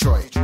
Detroit.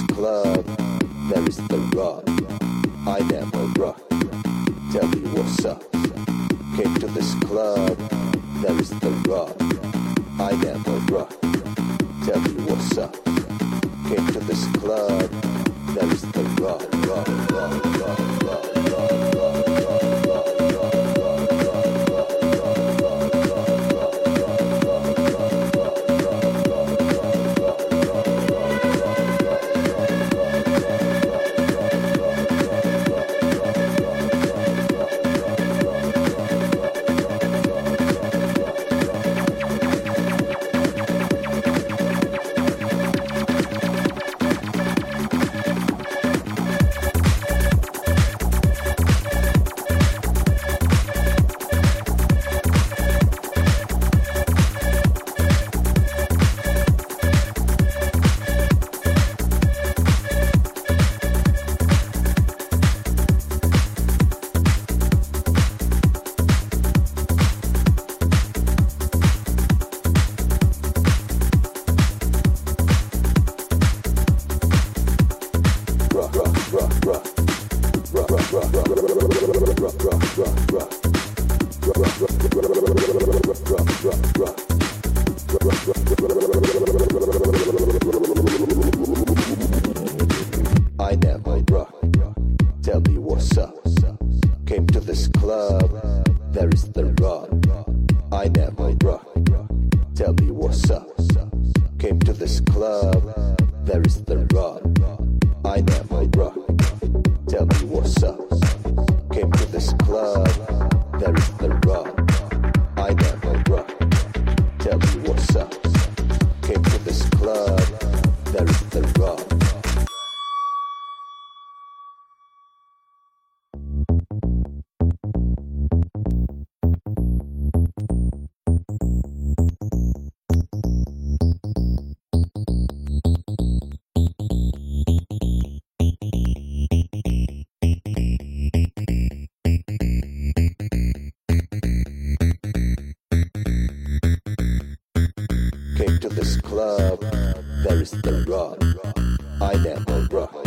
this club, there is the rock. I never rock. Tell me what's up. Came to this club, there is the rock. I never rock. Tell me what's up. Came to this club, there is the rock. rub, rub, rub. there is the rock. I never rock.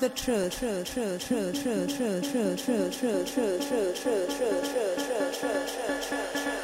the truth. truth, truth, truth, truth, truth, truth, truth, truth, truth, truth, truth, truth, truth, truth.